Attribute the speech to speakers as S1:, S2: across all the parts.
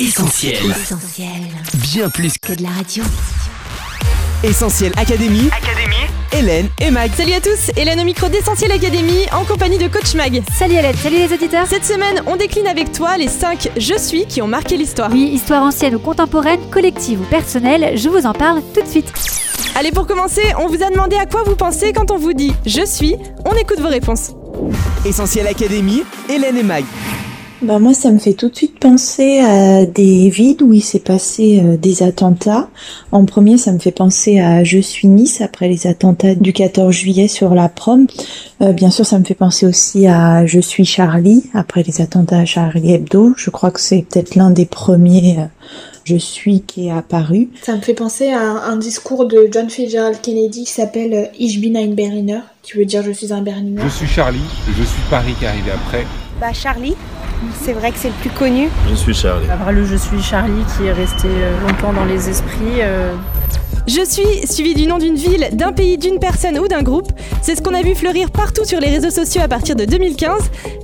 S1: Essentiel.
S2: Essentiel.
S1: Bien plus
S2: Que de la radio.
S1: Essentiel Académie.
S3: Académie
S1: Hélène et Mag.
S4: Salut à tous, Hélène au micro d'Essentiel Academy en compagnie de Coach Mag.
S5: Salut Hélène, salut les auditeurs.
S4: Cette semaine, on décline avec toi les 5 Je suis qui ont marqué l'histoire.
S5: Oui, histoire ancienne ou contemporaine, collective ou personnelle, je vous en parle tout de suite.
S4: Allez, pour commencer, on vous a demandé à quoi vous pensez quand on vous dit Je suis. On écoute vos réponses.
S1: Essentiel Académie. Hélène et Mag.
S6: Bah moi, ça me fait tout de suite penser à des villes où il s'est passé euh, des attentats. En premier, ça me fait penser à Je suis Nice après les attentats du 14 juillet sur la prom. Euh, bien sûr, ça me fait penser aussi à Je suis Charlie après les attentats à Charlie Hebdo. Je crois que c'est peut-être l'un des premiers euh, Je suis qui est apparu.
S7: Ça me fait penser à un, un discours de John Fitzgerald Kennedy qui s'appelle Ich bin ein Berliner, qui veut dire je suis un Berlinois.
S8: Je suis Charlie, et je suis Paris qui est arrivé après.
S9: Bah Charlie, c'est vrai que c'est le plus connu.
S10: Je suis Charlie.
S11: Après le Je suis Charlie qui est resté euh, longtemps dans les esprits. Euh,
S4: Je suis suivi du nom d'une ville, d'un pays, d'une personne ou d'un groupe. C'est ce qu'on a vu fleurir partout sur les réseaux sociaux à partir de 2015.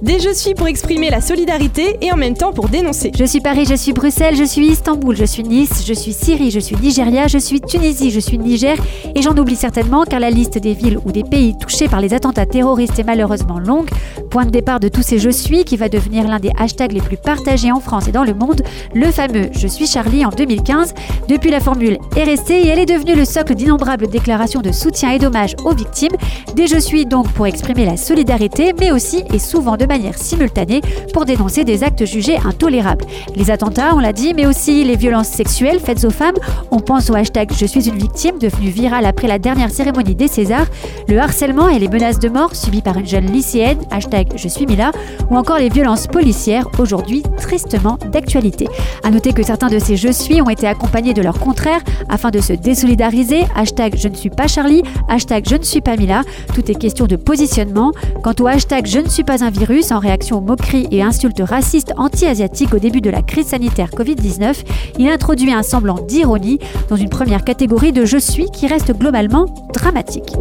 S4: Des Je suis pour exprimer la solidarité et en même temps pour dénoncer.
S5: Je suis Paris, je suis Bruxelles, je suis Istanbul, je suis Nice, je suis Syrie, je suis Nigeria, je suis Tunisie, je suis Niger, et j'en oublie certainement car la liste des villes ou des pays touchés par les attentats terroristes est malheureusement longue. Point de départ de tous ces Je suis qui va devenir l'un des hashtags les plus partagés en France et dans le monde, le fameux Je suis Charlie en 2015. Depuis la formule est restée et elle est devenue le socle d'innombrables déclarations de soutien et d'hommage aux victimes. Des Je suis donc pour exprimer la solidarité, mais aussi et souvent de manière simultanée pour dénoncer des actes jugés intolérables. Les attentats, on l'a dit, mais aussi les violences sexuelles faites aux femmes. On pense au hashtag Je suis une victime, devenu viral après la dernière cérémonie des Césars, le harcèlement et les menaces de mort subies par une jeune lycéenne, hashtag Je suis Mila, ou encore les violences policières, aujourd'hui tristement d'actualité. À noter que certains de ces Je suis ont été accompagnés de leur contraire afin de se désolidariser, hashtag Je ne suis pas Charlie, hashtag Je ne suis pas Mila, tout est question de positionnement. Quant au hashtag Je ne suis pas un virus, en réaction aux moqueries et insultes racistes anti-asiatiques au début de la crise sanitaire Covid-19, il introduit un semblant d'ironie dans une première catégorie de Je suis qui reste globalement dramatique.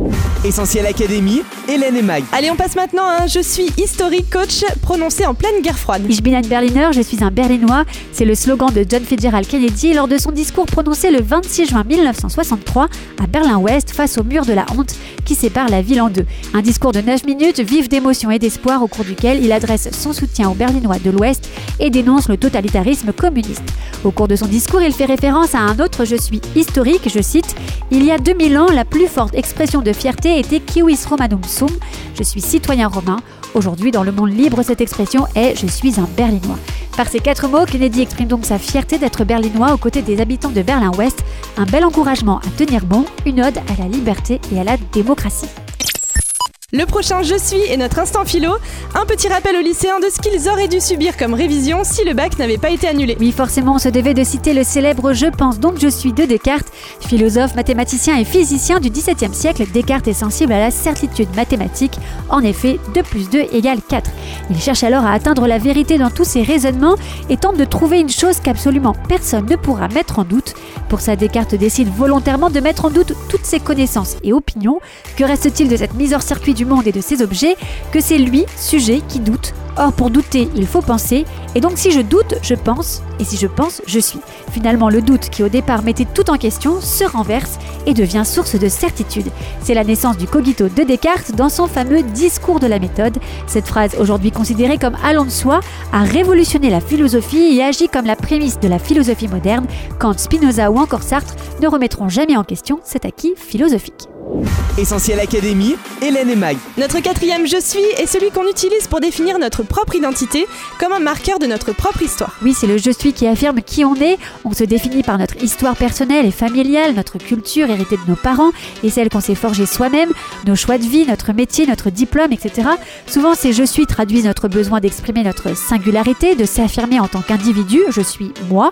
S1: Essentiel Académie. Hélène et Mag.
S4: Allez, on passe maintenant à un Je suis historique coach prononcé en pleine guerre froide.
S5: Ich bin ein Berliner, je suis un Berlinois, c'est le slogan de John Fitzgerald Kennedy lors de son discours prononcé le 26 juin 1963 à Berlin-Ouest face au mur de la honte qui sépare la ville en deux. Un discours de 9 minutes vif d'émotion et d'espoir au cours duquel il adresse son soutien aux Berlinois de l'Ouest et dénonce le totalitarisme communiste. Au cours de son discours, il fait référence à un autre je suis historique, je cite Il y a 2000 ans, la plus forte expression de fierté était Kiwis Romanum Sum, je suis citoyen romain. Aujourd'hui, dans le monde libre, cette expression est Je suis un Berlinois. Par ces quatre mots, Kennedy exprime donc sa fierté d'être berlinois aux côtés des habitants de Berlin-Ouest. Un bel encouragement à tenir bon, une ode à la liberté et à la démocratie.
S4: Le prochain Je suis est notre instant philo. Un petit rappel aux lycéens de ce qu'ils auraient dû subir comme révision si le bac n'avait pas été annulé.
S5: Oui, forcément, on se devait de citer le célèbre Je pense donc je suis de Descartes. Philosophe, mathématicien et physicien du XVIIe siècle, Descartes est sensible à la certitude mathématique. En effet, 2 plus 2 égale 4. Il cherche alors à atteindre la vérité dans tous ses raisonnements et tente de trouver une chose qu'absolument personne ne pourra mettre en doute. Pour ça, Descartes décide volontairement de mettre en doute toutes ses connaissances et opinions. Que reste-t-il de cette mise hors circuit du monde et de ses objets Que c'est lui, sujet, qui doute. Or, pour douter, il faut penser. Et donc, si je doute, je pense. Et si je pense, je suis. Finalement, le doute qui au départ mettait tout en question se renverse et devient source de certitude. C'est la naissance du cogito de Descartes dans son fameux discours de la méthode. Cette phrase, aujourd'hui considérée comme allant de soi, a révolutionné la philosophie et agit comme la prémisse de la philosophie moderne. Kant, Spinoza ou encore Sartre ne remettront jamais en question cet acquis philosophique.
S1: Essentiel Académie. Hélène et Mag.
S4: Notre quatrième Je suis est celui qu'on utilise pour définir notre propre identité comme un marqueur de notre propre histoire.
S5: Oui, c'est le je suis qui affirme qui on est. On se définit par notre histoire personnelle et familiale, notre culture héritée de nos parents et celle qu'on s'est forgée soi-même, nos choix de vie, notre métier, notre diplôme, etc. Souvent, ces je suis traduisent notre besoin d'exprimer notre singularité, de s'affirmer en tant qu'individu, je suis moi.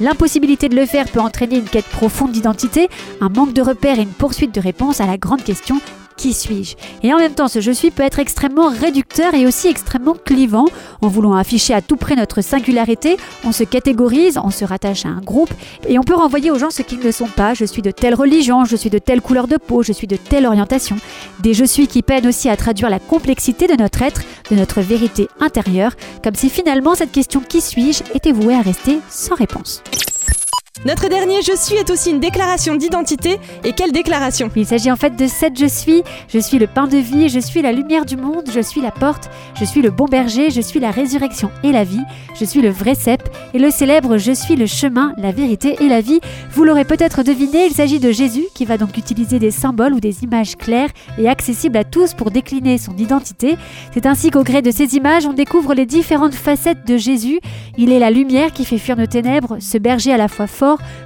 S5: L'impossibilité de le faire peut entraîner une quête profonde d'identité, un manque de repères et une poursuite de réponses à la grande question qui suis-je? Et en même temps, ce je suis peut être extrêmement réducteur et aussi extrêmement clivant. En voulant afficher à tout près notre singularité, on se catégorise, on se rattache à un groupe et on peut renvoyer aux gens ce qu'ils ne sont pas. Je suis de telle religion, je suis de telle couleur de peau, je suis de telle orientation. Des je suis qui peinent aussi à traduire la complexité de notre être, de notre vérité intérieure, comme si finalement cette question qui suis-je était vouée à rester sans réponse.
S4: Notre dernier je suis est aussi une déclaration d'identité. Et quelle déclaration?
S5: Il s'agit en fait de cette je suis. Je suis le pain de vie, je suis la lumière du monde, je suis la porte, je suis le bon berger, je suis la résurrection et la vie, je suis le vrai cep et le célèbre je suis le chemin, la vérité et la vie. Vous l'aurez peut-être deviné, il s'agit de Jésus qui va donc utiliser des symboles ou des images claires et accessibles à tous pour décliner son identité. C'est ainsi qu'au gré de ces images, on découvre les différentes facettes de Jésus. Il est la lumière qui fait fuir nos ténèbres, ce berger à la fois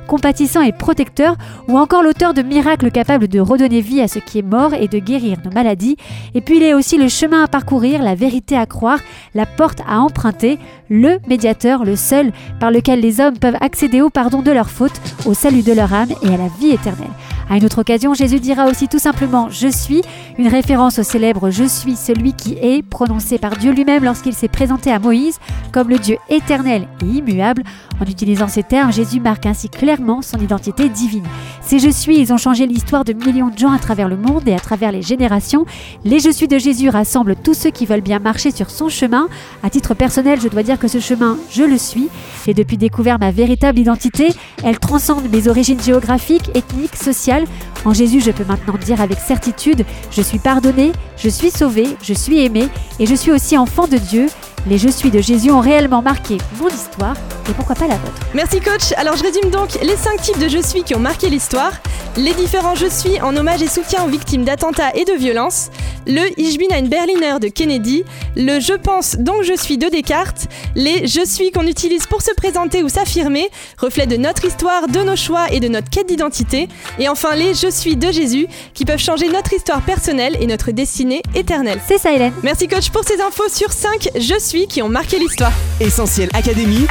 S5: compatissant et protecteur, ou encore l'auteur de miracles capables de redonner vie à ce qui est mort et de guérir nos maladies. Et puis il est aussi le chemin à parcourir, la vérité à croire, la porte à emprunter, le médiateur, le seul par lequel les hommes peuvent accéder au pardon de leurs fautes, au salut de leur âme et à la vie éternelle. À une autre occasion, Jésus dira aussi tout simplement Je suis, une référence au célèbre Je suis celui qui est, prononcé par Dieu lui-même lorsqu'il s'est présenté à Moïse comme le Dieu éternel et immuable. En utilisant ces termes, Jésus marque ainsi clairement son identité divine. Ces Je suis, ils ont changé l'histoire de millions de gens à travers le monde et à travers les générations. Les Je suis de Jésus rassemblent tous ceux qui veulent bien marcher sur son chemin. À titre personnel, je dois dire que ce chemin, je le suis. J'ai depuis découvert ma véritable identité. Elle transcende mes origines géographiques, ethniques, sociales. En Jésus, je peux maintenant dire avec certitude, je suis pardonné, je suis sauvé, je suis aimé et je suis aussi enfant de Dieu. Les Je suis de Jésus ont réellement marqué mon histoire et pourquoi pas la vôtre.
S4: Merci coach. Alors je résume donc les 5 types de je suis qui ont marqué l'histoire. Les différents je suis en hommage et soutien aux victimes d'attentats et de violences. Le Ich bin ein Berliner de Kennedy. Le je pense donc je suis de Descartes. Les je suis qu'on utilise pour se présenter ou s'affirmer, reflet de notre histoire, de nos choix et de notre quête d'identité. Et enfin les je suis de Jésus qui peuvent changer notre histoire personnelle et notre destinée éternelle.
S5: C'est ça Hélène.
S4: Merci coach pour ces infos sur 5 je suis qui ont marqué l'histoire.
S1: Essentiel Académie,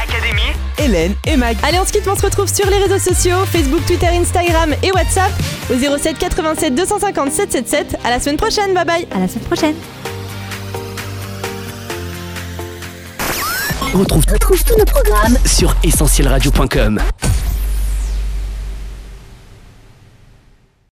S1: Hélène et Mag.
S4: Allez, on se quitte, on se retrouve sur les réseaux sociaux, Facebook, Twitter, Instagram et WhatsApp au 07 87 250 777. À la semaine prochaine, bye bye.
S5: À la semaine prochaine.
S2: On retrouve, tous nos programmes sur essentielradio.com.